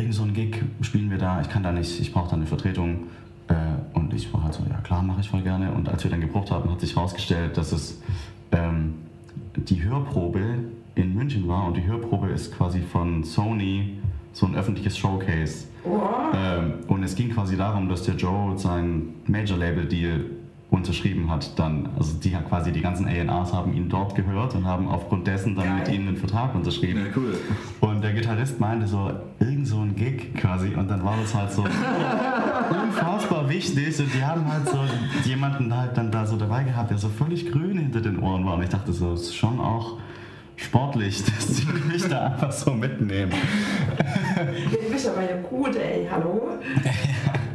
irgend so ein Gig spielen wir da, ich kann da nicht, ich brauche da eine Vertretung. Äh, und ich war halt so, ja klar, mache ich voll gerne. Und als wir dann geprobt haben, hat sich herausgestellt, dass es ähm, die Hörprobe in München war und die Hörprobe ist quasi von Sony so ein öffentliches Showcase. Ähm, und es ging quasi darum, dass der Joe sein Major-Label-Deal unterschrieben hat, dann, also die hat quasi die ganzen A&Rs haben ihn dort gehört und haben aufgrund dessen dann mit Geil. ihnen einen Vertrag unterschrieben. Ja, cool. Und der Gitarrist meinte so, irgend so ein Gig quasi und dann war das halt so unfassbar wichtig und die haben halt so jemanden halt dann da so dabei gehabt, der so völlig grün hinter den Ohren war und ich dachte so, das ist schon auch sportlich, dass die mich da einfach so mitnehmen. Du bist aber ja gut, ey, hallo?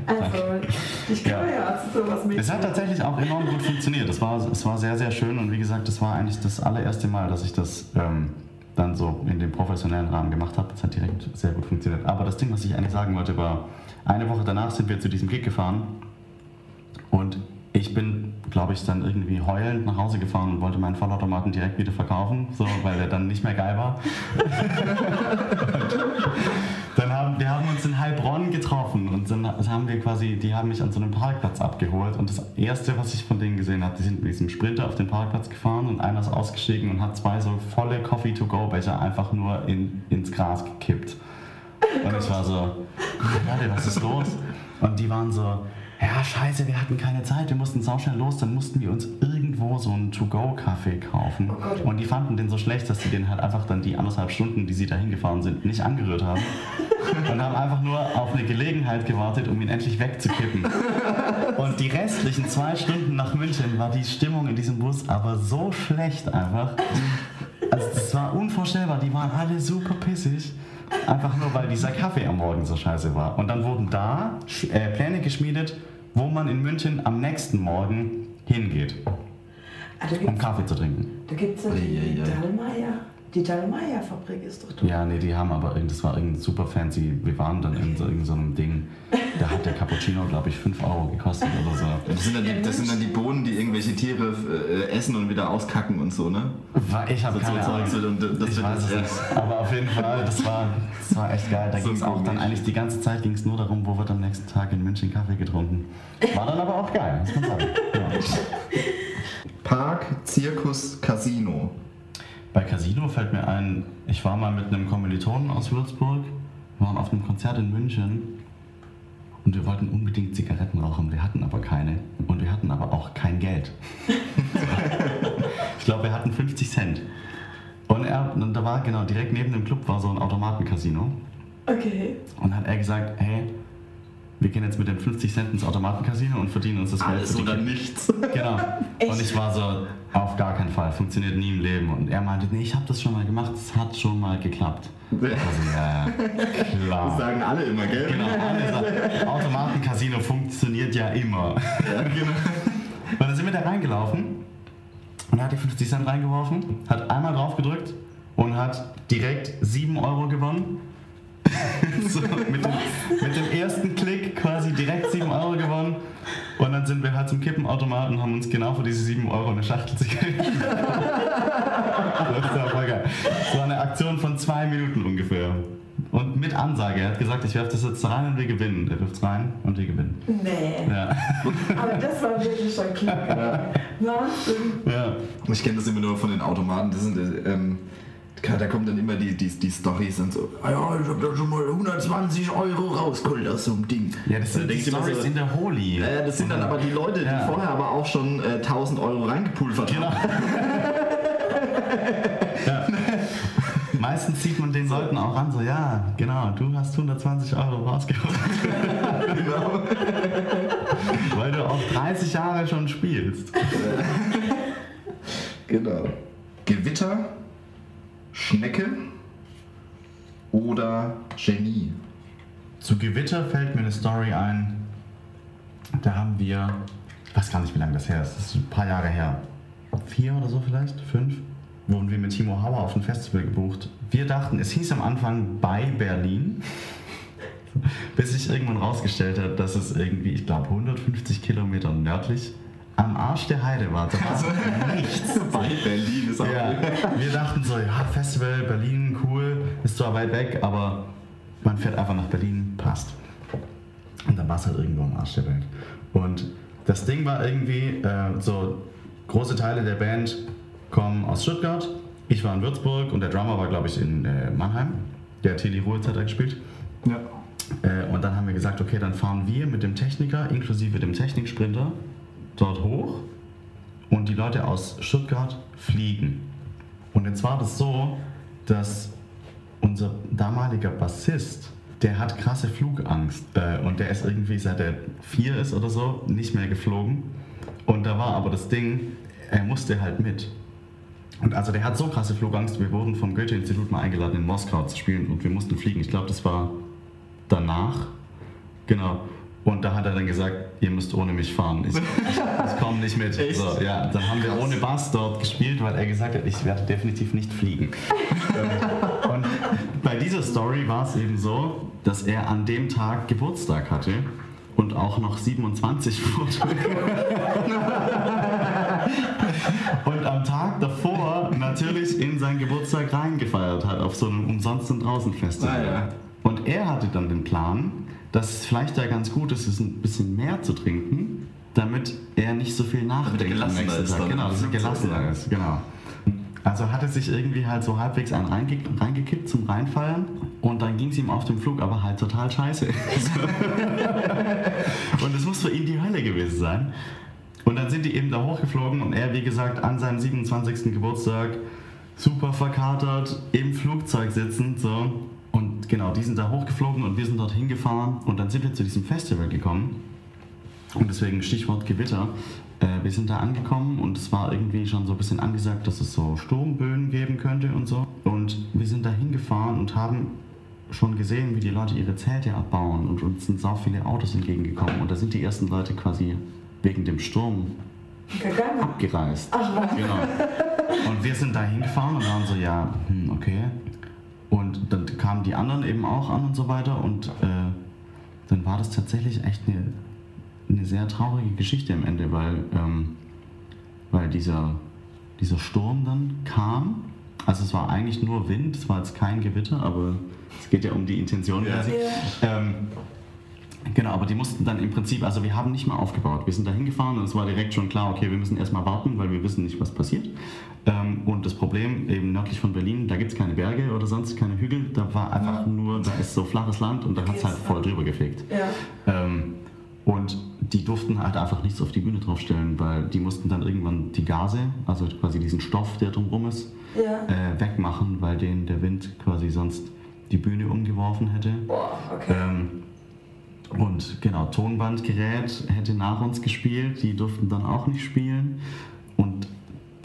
Also, ich kann Ja. ja sowas mit. Es hat tatsächlich auch enorm gut funktioniert. Es war, es war sehr, sehr schön und wie gesagt, das war eigentlich das allererste Mal, dass ich das ähm, dann so in dem professionellen Rahmen gemacht habe. Das hat direkt sehr gut funktioniert. Aber das Ding, was ich eigentlich sagen wollte, war, eine Woche danach sind wir zu diesem Gig gefahren und ich bin, glaube ich, dann irgendwie heulend nach Hause gefahren und wollte meinen Vollautomaten direkt wieder verkaufen, so, weil der dann nicht mehr geil war. Dann haben wir haben uns in Heilbronn getroffen und dann haben wir quasi, die haben mich an so einem Parkplatz abgeholt und das erste, was ich von denen gesehen habe, die sind mit diesem Sprinter auf den Parkplatz gefahren und einer ist ausgestiegen und hat zwei so volle Coffee-to-go-Becher einfach nur in, ins Gras gekippt. Und ich war so, was ist los? Und die waren so, ja, scheiße, wir hatten keine Zeit, wir mussten sauschnell los, dann mussten wir uns irgendwo so einen To-Go-Kaffee kaufen. Und die fanden den so schlecht, dass sie den halt einfach dann die anderthalb Stunden, die sie da hingefahren sind, nicht angerührt haben. Und haben einfach nur auf eine Gelegenheit gewartet, um ihn endlich wegzukippen. Und die restlichen zwei Stunden nach München war die Stimmung in diesem Bus aber so schlecht einfach. Also das war unvorstellbar, die waren alle super pissig. Einfach nur, weil dieser Kaffee am Morgen so scheiße war. Und dann wurden da äh, Pläne geschmiedet, wo man in München am nächsten Morgen hingeht, Ah, um Kaffee zu trinken. da gibt's ja die. Dallmayr. Die Dallmayr-Fabrik ist doch dort. Ja, nee, die haben aber irgend, das war irgendein super fancy. Wir waren dann in so, so einem Ding. Da hat der Cappuccino, glaube ich, 5 Euro gekostet oder so. Das sind, dann die, das sind dann die Bohnen, die irgendwelche Tiere äh, essen und wieder auskacken und so, ne? Ich habe So keine Ahnung. Zeugs und das ich weiß es ja. nicht. Aber auf jeden Fall, das war, das war echt geil. Da So ging es auch dann eigentlich die ganze Zeit ging es nur darum, wo wird am nächsten Tag in München Kaffee getrunken. War dann aber auch geil, muss man sagen. Ja. Park, Zirkus, Casino. Bei Casino fällt mir ein, ich war mal mit einem Kommilitonen aus Würzburg, wir waren auf einem Konzert in München und wir wollten unbedingt Zigaretten rauchen, wir hatten aber keine und wir hatten aber auch kein Geld. ich glaube, wir hatten 50 Cent. Und, er, und da war genau direkt neben dem Club war so ein Automatencasino Okay. und hat er gesagt, hey, wir gehen jetzt mit den 50 Cent ins Automatencasino und verdienen uns das Geld Alles oder Kippen. nichts. Genau. Echt? Und ich war so, auf gar keinen Fall, funktioniert nie im Leben. Und er meinte, nee, ich habe das schon mal gemacht, es hat schon mal geklappt. Also, ja, ja, Das klar. sagen alle immer, gell? Genau, alle sagen, Automatencasino funktioniert ja immer. genau. Und dann sind wir da reingelaufen und er hat die 50 Cent reingeworfen, hat einmal drauf gedrückt und hat direkt 7 Euro gewonnen. so, mit, dem, mit dem ersten Klick quasi direkt 7 Euro gewonnen. Und dann sind wir halt zum Kippenautomaten und haben uns genau für diese 7 Euro eine Schachtel Zigaretten. Das war voll geil. Das war eine Aktion von zwei Minuten ungefähr. Und mit Ansage. Er hat gesagt, ich werfe das jetzt rein und wir gewinnen. Er wirft es rein und wir gewinnen. Nee. Ja. Aber das war wirklich schon klar. Wahnsinn. ja. Ich kenne das immer nur von den Automaten. Das sind, äh, ähm, da kommen dann immer die, die, die Storys und so. Ah ja, ich hab da schon mal 120 Euro rausgeholt aus so einem Ding. Ja, das sind die Stories so, in der Holi. Ja, das sind dann aber die Leute, die Ja. vorher aber auch schon äh, 1000 Euro reingepulvert Genau. haben. ja. Meistens sieht man den Leuten auch an, so, ja, genau, du hast 120 Euro rausgeholt. genau. Weil du auch 30 Jahre schon spielst. genau. Gewitter, Schnecke oder Genie. Zu Gewitter fällt mir eine Story ein. Da haben wir, ich weiß gar nicht, wie lange das her ist, das ist ein paar Jahre her. Vier oder so vielleicht, fünf, wurden wir mit Timo Hauer auf ein Festival gebucht. Wir dachten, es hieß am Anfang bei Berlin, bis sich irgendwann rausgestellt hat, dass es irgendwie, ich glaube, 150 Kilometer nördlich am Arsch der Heide war. Da war nichts. Bei Berlin ist auch. Ja, wir dachten so, ja, Festival, Berlin, cool, ist zwar weit weg, aber man fährt einfach nach Berlin, passt. Und dann war es halt irgendwo am Arsch der Welt. Und das Ding war irgendwie, äh, so große Teile der Band kommen aus Stuttgart, ich war in Würzburg und der Drummer war, glaube ich, in äh, Mannheim. Der hat hier die Ruhezeit gespielt. Ja. Äh, und dann haben wir gesagt, okay, dann fahren wir mit dem Techniker inklusive dem Techniksprinter dort hoch und die Leute aus Stuttgart fliegen. Und jetzt war das so, dass unser damaliger Bassist, der hat krasse Flugangst äh, und der ist irgendwie, seit er vier ist oder so, nicht mehr geflogen. Und da war aber das Ding, er musste halt mit. Und also der hat so krasse Flugangst, wir wurden vom Goethe-Institut mal eingeladen in Moskau zu spielen und wir mussten fliegen. Ich glaube, das war danach. Genau. Und da hat er dann gesagt, ihr müsst ohne mich fahren. Ich, ich, komme nicht mit. Echt? So, ja, dann haben wir ohne Bass dort gespielt, weil er gesagt hat, ich werde definitiv nicht fliegen. Und bei dieser Story war es eben so, dass er an dem Tag Geburtstag hatte und auch noch 27 wurde. Und am Tag davor natürlich in seinen Geburtstag reingefeiert hat auf so einem umsonsten Draußen-Festival. Ah, ja. Und er hatte dann den Plan, dass es vielleicht ja ganz gut ist, es ein bisschen mehr zu trinken, damit er nicht so viel nachdenkt am nächsten ist Tag. Genau, dass er gelassener ist, genau. Also hat er sich irgendwie halt so halbwegs einen reinge reingekippt zum Reinfeiern und dann ging es ihm auf dem Flug aber halt total scheiße. und es muss für ihn die Hölle gewesen sein. Und dann sind die eben da hochgeflogen und er, wie gesagt, an seinem 27. Geburtstag super verkatert im Flugzeug sitzend so. Genau, die sind da hochgeflogen und wir sind dorthin gefahren und dann sind wir zu diesem Festival gekommen. Und deswegen Stichwort Gewitter. Äh, wir sind da angekommen und es war irgendwie schon so ein bisschen angesagt, dass es so Sturmböen geben könnte und so. Und wir sind da hingefahren und haben schon gesehen, wie die Leute ihre Zelte abbauen und uns sind sau viele Autos entgegengekommen. Und da sind die ersten Leute quasi wegen dem Sturm Gegangen. abgereist. Ach was. Genau. Und wir sind da hingefahren und waren so, ja, hm, okay. Kamen die anderen eben auch an und so weiter und äh, dann war das tatsächlich echt eine, eine sehr traurige Geschichte am Ende, weil, ähm, weil dieser, dieser Sturm dann kam. Also es war eigentlich nur Wind, es war jetzt kein Gewitter, aber es geht ja um die Intention. Ja. Ähm, Genau, aber die mussten dann im Prinzip, also wir haben nicht mal aufgebaut. Wir sind da hingefahren und es war direkt schon klar, okay, wir müssen erstmal warten, weil wir wissen nicht, was passiert. Ähm, und das Problem eben nördlich von Berlin, da gibt es keine Berge oder sonst keine Hügel, da war einfach nur, da ist so flaches Land und da hat es halt voll drüber gefegt. Ja. Ähm, und die durften halt einfach nichts auf die Bühne draufstellen, weil die mussten dann irgendwann die Gase, also quasi diesen Stoff, der drumherum ist, Ja. äh, wegmachen, weil denen der Wind quasi sonst die Bühne umgeworfen hätte. Boah, okay. Ähm, und genau, Tonbandgerät hätte nach uns gespielt, die durften dann auch nicht spielen. Und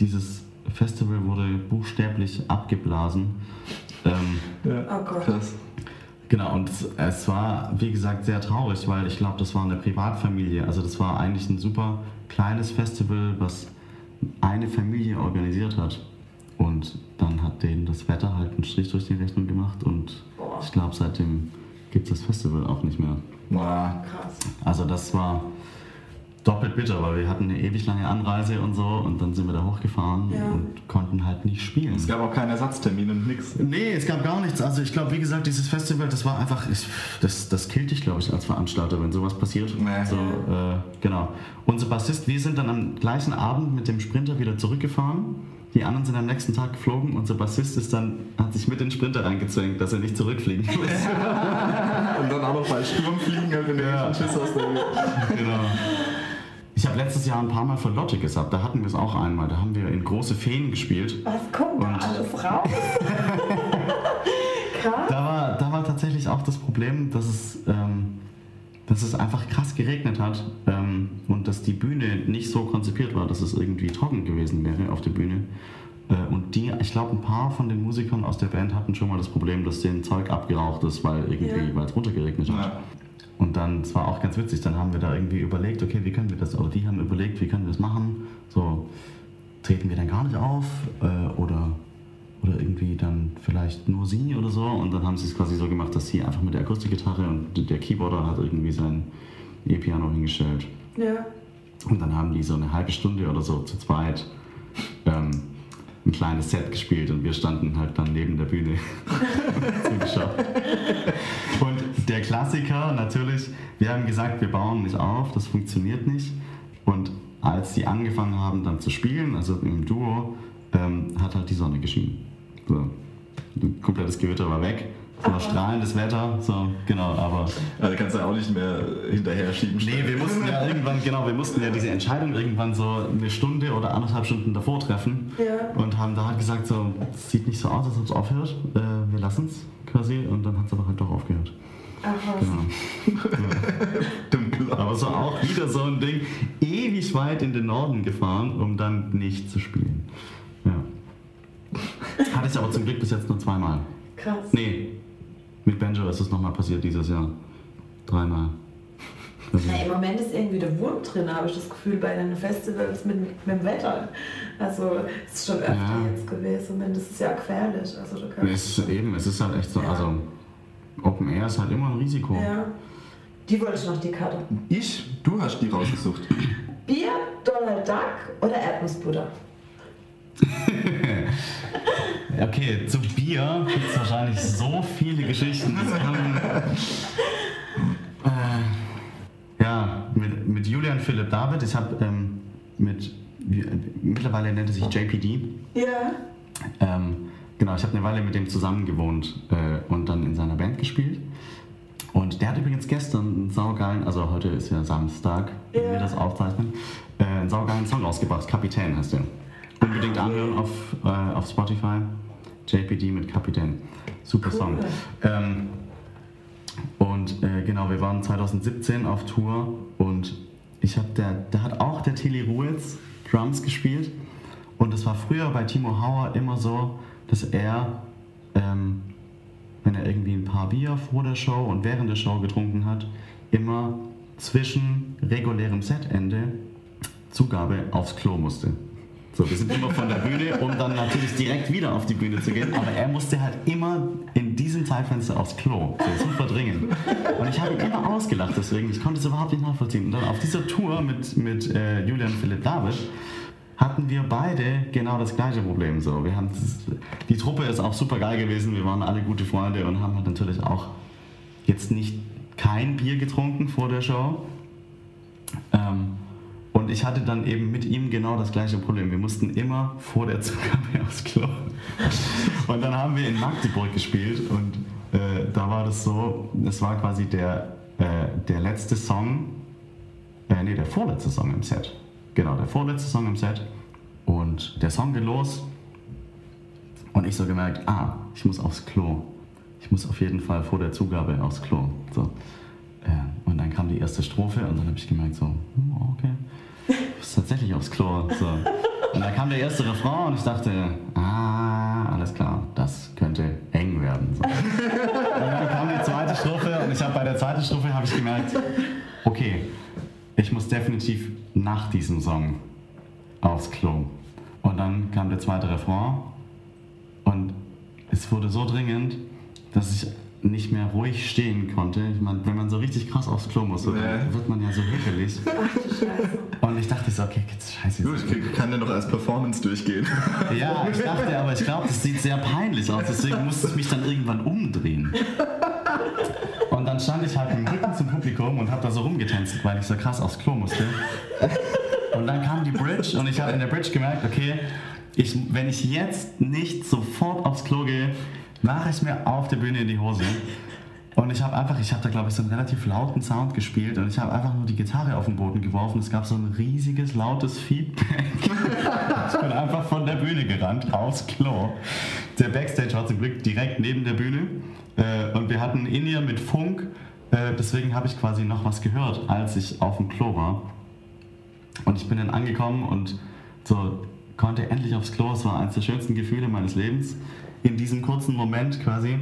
dieses Festival wurde buchstäblich abgeblasen. Ähm, Oh Gott. Krass. genau, und es, war, wie gesagt, sehr traurig, weil ich glaube, das war eine Privatfamilie. Also das war eigentlich ein super kleines Festival, was eine Familie organisiert hat. Und dann hat denen das Wetter halt einen Strich durch die Rechnung gemacht und ich glaube, seitdem gibt es das Festival auch nicht mehr. Boah. Krass. Also das war doppelt bitter, weil wir hatten eine ewig lange Anreise und so und dann sind wir da hochgefahren Ja. und konnten halt nicht spielen. Es gab auch keinen Ersatztermin und nix. Nee, es gab gar nichts. Also ich glaube, wie gesagt, dieses Festival, das war einfach, ich, das, das killt dich, glaube ich, als Veranstalter, wenn sowas passiert. Nee. So, äh, genau. Unser Bassist, wir sind dann am gleichen Abend mit dem Sprinter wieder zurückgefahren. Die anderen sind am nächsten Tag geflogen. Unser Bassist ist dann, hat sich mit den Sprinter reingezwängt, dass er nicht zurückfliegen muss. Und dann auch noch bei Sturm fliegen, halt, wenn du Ja. ja. Schiss hast. genau. Ich habe letztes Jahr ein paar Mal für Lotte gesagt, da hatten wir es auch einmal. Da haben wir in große Feen gespielt. Was kommt da alles raus? Krass. Da war, da war tatsächlich auch das Problem, dass es, ähm, dass es einfach krass geregnet hat ähm, und dass die Bühne nicht so konzipiert war, dass es irgendwie trocken gewesen wäre auf der Bühne. Äh, und die, ich glaube, ein paar von den Musikern aus der Band hatten schon mal das Problem, dass denen Zeug abgeraucht ist, weil irgendwie, Ja. weil es runtergeregnet hat. Ja. Und dann, es war auch ganz witzig, dann haben wir da irgendwie überlegt, okay, wie können wir das, oder die haben überlegt, wie können wir das machen, so, treten wir dann gar nicht auf, äh, oder, oder irgendwie dann vielleicht nur sie oder so, und dann haben sie es quasi so gemacht, dass sie einfach mit der Akustikgitarre und der Keyboarder hat irgendwie sein E-Piano hingestellt. Ja. Und dann haben die so eine halbe Stunde oder so zu zweit ähm, ein kleines Set gespielt und wir standen halt dann neben der Bühne zugeschaut. Und der Klassiker natürlich, wir haben gesagt, wir bauen nicht auf, das funktioniert nicht. Und als die angefangen haben dann zu spielen, also im Duo, ähm, hat halt die Sonne geschienen. So. Ein komplettes Gewitter war weg So strahlendes Wetter, so, genau, aber. Also kannst du auch nicht mehr hinterher schieben. Nee, wir mussten ja irgendwann, genau, wir mussten ja diese Entscheidung irgendwann so eine Stunde oder anderthalb Stunden davor treffen. Ja. Und haben da halt gesagt, so, es sieht nicht so aus, als ob es aufhört. Äh, wir lassen es quasi. Und dann hat es aber halt doch aufgehört. Ach was. Genau. Dunkel Aber so auch wieder so ein Ding, ewig weit in den Norden gefahren, um dann nicht zu spielen. Hatte ich aber zum Glück bis jetzt nur zweimal. Krass. Nee, mit Banjo ist es nochmal passiert dieses Jahr. Dreimal. Na, Im Moment ist irgendwie der Wurm drin, habe ich das Gefühl, bei den Festivals mit, mit dem Wetter. Also es ist schon öfter Ja. jetzt gewesen und das ist ja gefährlich. Also da kann es ist eben, es ist halt echt so, Ja. also Open Air ist halt immer ein Risiko. ja. Die wollte ich noch, die Karte. Ich? Du hast die rausgesucht. Bier, Donald Duck oder Erdnussbutter? Okay, zu Bier gibt es wahrscheinlich so viele Geschichten. Äh, ja, mit, mit Julian Philipp David, ich habe ähm, mit, wie- mittlerweile nennt er sich JPD. Ja. Ähm, genau, ich habe eine Weile mit dem zusammen gewohnt äh, und dann in seiner Band gespielt. Und der hat übrigens gestern einen saugeilen, also heute ist ja Samstag, wenn Ja. wir das aufzeichnen, äh, einen saugeilen Song rausgebracht. Kapitän heißt der. Unbedingt anhören auf, äh, auf Spotify. JPD mit Kapitän. Super Cool. Song. Ähm, und äh, genau, wir waren 2017 auf Tour und ich habe der, da hat auch der Tilly Ruiz Drums gespielt. Und es war früher bei Timo Hauer immer so, dass er, ähm, wenn er irgendwie ein paar Bier vor der Show und während der Show getrunken hat, immer zwischen regulärem Setende Zugabe aufs Klo musste. So, wir sind immer von der Bühne, um dann natürlich direkt wieder auf die Bühne zu gehen. Aber er musste halt immer in diesem Zeitfenster aufs Klo. So, super dringend. Und ich habe ihn immer ausgelacht deswegen. Ich konnte es überhaupt nicht nachvollziehen. Und dann auf dieser Tour mit, mit äh, Julian Philipp David hatten wir beide genau das gleiche Problem. So, wir haben das, die Truppe ist auch super geil gewesen. Wir waren alle gute Freunde und haben halt natürlich auch jetzt nicht kein Bier getrunken vor der Show. Ähm, und ich hatte dann eben mit ihm genau das gleiche Problem. Wir mussten immer vor der Zugabe aufs Klo. Und dann haben wir in Magdeburg gespielt und äh, da war das so, es war quasi der, äh, der letzte Song, äh, nee, der vorletzte Song im Set. Genau, der vorletzte Song im Set. Und der Song geht los und ich so gemerkt, ah, ich muss aufs Klo. Ich muss auf jeden Fall vor der Zugabe aufs Klo. So. Äh, und dann kam die erste Strophe und dann habe ich gemerkt, so, hm, okay, tatsächlich aufs Klo. So. Und dann kam der erste Refrain und ich dachte, ah, alles klar, das könnte eng werden. So. Und dann kam die zweite Strophe und ich habe bei der zweiten Strophe habe ich gemerkt, okay, ich muss definitiv nach diesem Song aufs Klo. Und dann kam der zweite Refrain und es wurde so dringend, dass ich nicht mehr ruhig stehen konnte. Ich meine, wenn man so richtig krass aufs Klo muss, so, dann Nee. wird man ja so Scheiße. Und ich dachte so, okay, jetzt scheiße. Gut, Jetzt. ich kann ja noch als Performance durchgehen. Ja, ich dachte, aber ich glaube, das sieht sehr peinlich aus, deswegen musste ich mich dann irgendwann umdrehen. Und dann stand ich halt mit dem Rücken zum Publikum und habe da so rumgetänzt, weil ich so krass aufs Klo musste. Und dann kam die Bridge und ich habe in der Bridge gemerkt, okay, ich, wenn ich jetzt nicht sofort aufs Klo gehe, mache ich mir auf der Bühne in die Hose. Und ich habe einfach, ich habe da glaube ich so einen relativ lauten Sound gespielt und ich habe einfach nur die Gitarre auf den Boden geworfen. Es gab so ein riesiges, lautes Feedback. ich bin einfach von der Bühne gerannt, aufs Klo. Der Backstage war zum Glück direkt neben der Bühne äh, und wir hatten in ihr mit Funk, äh, deswegen habe ich quasi noch was gehört, als ich auf dem Klo war. Und ich bin dann angekommen und so konnte endlich aufs Klo. Es war eines der schönsten Gefühle meines Lebens. In diesem kurzen Moment quasi.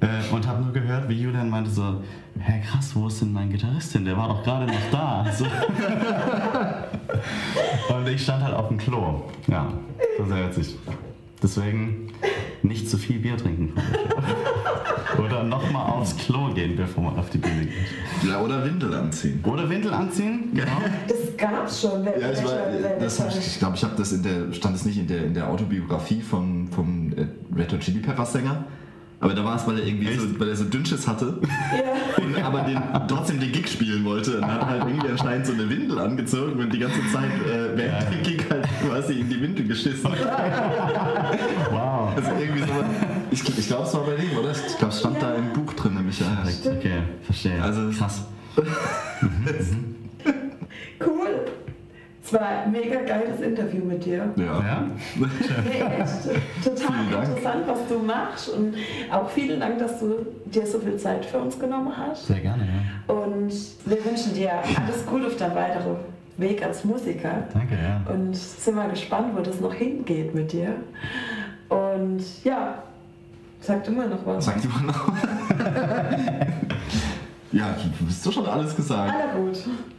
Äh, und habe nur gehört, wie Julian meinte so, hä krass, wo ist denn mein Gitarrist hin? Der war doch gerade noch da. So. und ich stand halt auf dem Klo. Ja, war sehr witzig. Deswegen nicht zu viel Bier trinken. Oder nochmal aufs Klo gehen, bevor man auf die Bühne geht. Ja, oder Windel anziehen. Oder Windel anziehen, genau. Das gab's schon. Wer- Ja, ich, war, das hab, ich ich glaube, ich habe das in der, stand es nicht in der, in der Autobiografie vom, vom äh, Red Hot Chili Peppers Sänger. Aber da war es, weil er irgendwie so, weil er so Dünnschiss hatte yeah. und aber den, trotzdem den Gig spielen wollte. Und hat halt irgendwie anscheinend so eine Windel angezogen und die ganze Zeit äh, während ja. der Gig halt quasi in die Windel geschissen. wow. Also irgendwie so, ich, ich glaube, es war bei ihm, oder? Ich glaube, es stand ja. da im Buch drin, nämlich. Ja, Okay, verstehe. Also, Krass. Mhm, mhm. Es war ein mega geiles Interview mit dir. ja. Ja? Nee, echt total Vielen Dank. interessant, was du machst. Und auch vielen Dank, dass du dir so viel Zeit für uns genommen hast. Sehr gerne, ja. Und wir wünschen dir alles Gute auf deinem weiteren Weg als Musiker. Danke, ja. Und sind mal gespannt, wo das noch hingeht mit dir. Und ja, sag du mal noch was. Sag die mal noch. ja, du hast doch schon alles gesagt. Aller gut.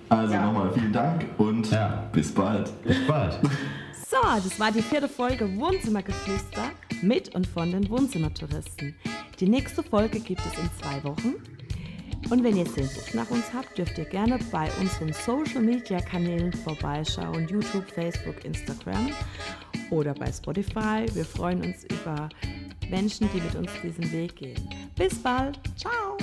Also Ja. nochmal vielen Dank und Ja. bis bald. Bis bald. So, das war die vierte Folge Wohnzimmergeflüster mit und von den Wohnzimmertouristen. Die nächste Folge gibt es in zwei Wochen. Und wenn ihr Sehnsucht nach uns habt, dürft ihr gerne bei unseren Social Media Kanälen vorbeischauen: YouTube, Facebook, Instagram oder bei Spotify. Wir freuen uns über Menschen, die mit uns diesen Weg gehen. Bis bald. Ciao.